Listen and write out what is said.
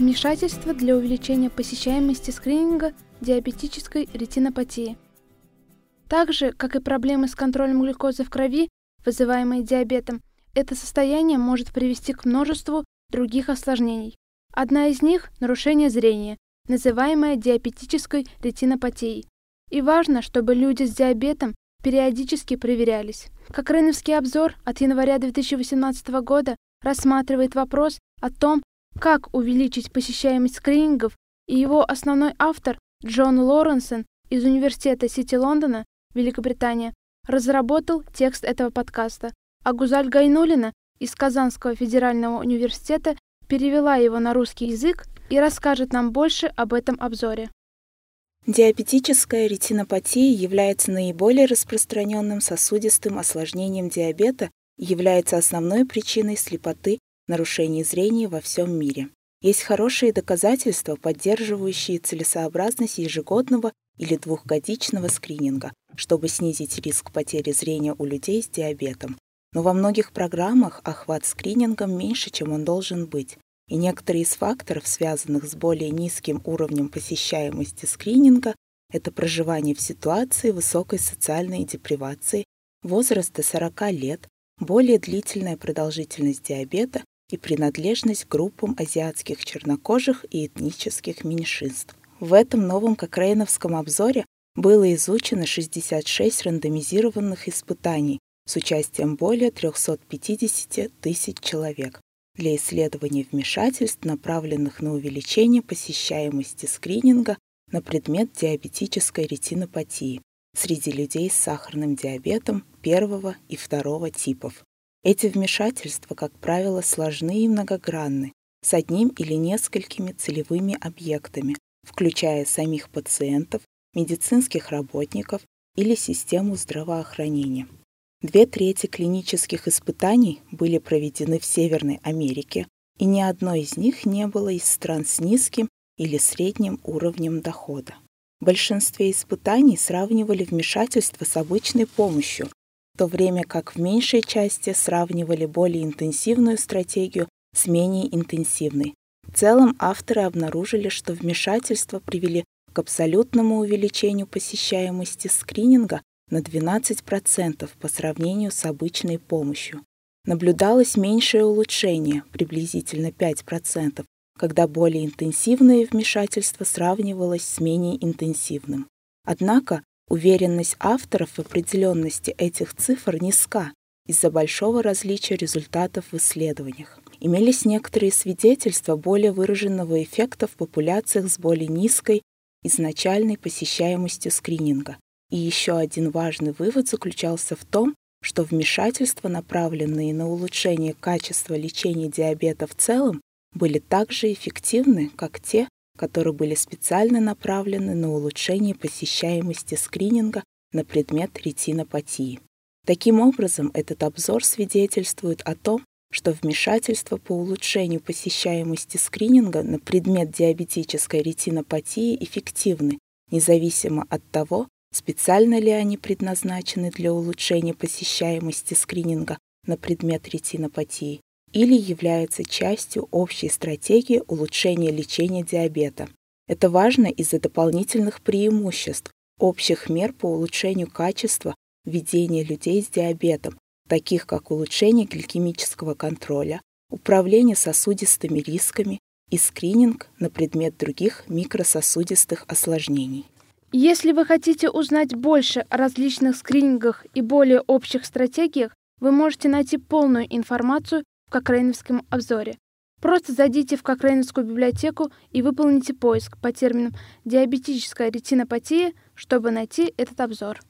Вмешательство для увеличения посещаемости скрининга диабетической ретинопатии. Так же, как и проблемы с контролем глюкозы в крови, вызываемые диабетом, это состояние может привести к множеству других осложнений. Одна из них – нарушение зрения, называемое диабетической ретинопатией. И важно, чтобы люди с диабетом периодически проверялись. Кокрейновский обзор от января 2018 года рассматривает вопрос о том, как увеличить посещаемость скринингов, и его основной автор Джон Лоренсон из Университета Сити Лондона, Великобритания, разработал текст этого подкаста, а Гузаль Гайнулина из Казанского федерального университета перевела его на русский язык и расскажет нам больше об этом обзоре. Диабетическая ретинопатия является наиболее распространенным сосудистым осложнением диабета и является основной причиной слепоты, нарушений зрения во всем мире. Есть хорошие доказательства, поддерживающие целесообразность ежегодного или двухгодичного скрининга, чтобы снизить риск потери зрения у людей с диабетом. Но во многих программах охват скринингом меньше, чем он должен быть. И некоторые из факторов, связанных с более низким уровнем посещаемости скрининга, это проживание в ситуации высокой социальной депривации, возраст до 40 лет, более длительная продолжительность диабета и принадлежность к группам азиатских чернокожих и этнических меньшинств. В этом новом Кокрейновском обзоре было изучено 66 рандомизированных испытаний с участием более 350 тысяч человек для исследования вмешательств, направленных на увеличение посещаемости скрининга на предмет диабетической ретинопатии среди людей с сахарным диабетом первого и второго типов. Эти вмешательства, как правило, сложны и многогранны, с одним или несколькими целевыми объектами, включая самих пациентов, медицинских работников или систему здравоохранения. Две трети клинических испытаний были проведены в Северной Америке, и ни одно из них не было из стран с низким или средним уровнем дохода. В большинстве испытаний сравнивали вмешательство с обычной помощью, то время как в меньшей части сравнивали более интенсивную стратегию с менее интенсивной. В целом авторы обнаружили, что вмешательства привели к абсолютному увеличению посещаемости скрининга на 12% по сравнению с обычной помощью. Наблюдалось меньшее улучшение, приблизительно 5%, когда более интенсивное вмешательство сравнивалось с менее интенсивным. Однако Уверенность авторов в определенности этих цифр низка из-за большого различия результатов в исследованиях. Имелись некоторые свидетельства более выраженного эффекта в популяциях с более низкой изначальной посещаемостью скрининга. И еще один важный вывод заключался в том, что вмешательства, направленные на улучшение качества лечения диабета в целом, были так же эффективны, как те, которые были специально направлены на улучшение посещаемости скрининга на предмет ретинопатии. Таким образом, этот обзор свидетельствует о том, что вмешательства по улучшению посещаемости скрининга на предмет диабетической ретинопатии эффективны, независимо от того, специально ли они предназначены для улучшения посещаемости скрининга на предмет ретинопатии или является частью общей стратегии улучшения лечения диабета. Это важно из-за дополнительных преимуществ, общих мер по улучшению качества ведения людей с диабетом, таких как улучшение гликемического контроля, управление сосудистыми рисками и скрининг на предмет других микрососудистых осложнений. Если вы хотите узнать больше о различных скринингах и более общих стратегиях, вы можете найти полную информацию Кокрейновском обзоре. Просто зайдите в Кокрейновскую библиотеку и выполните поиск по терминам «диабетическая ретинопатия», чтобы найти этот обзор.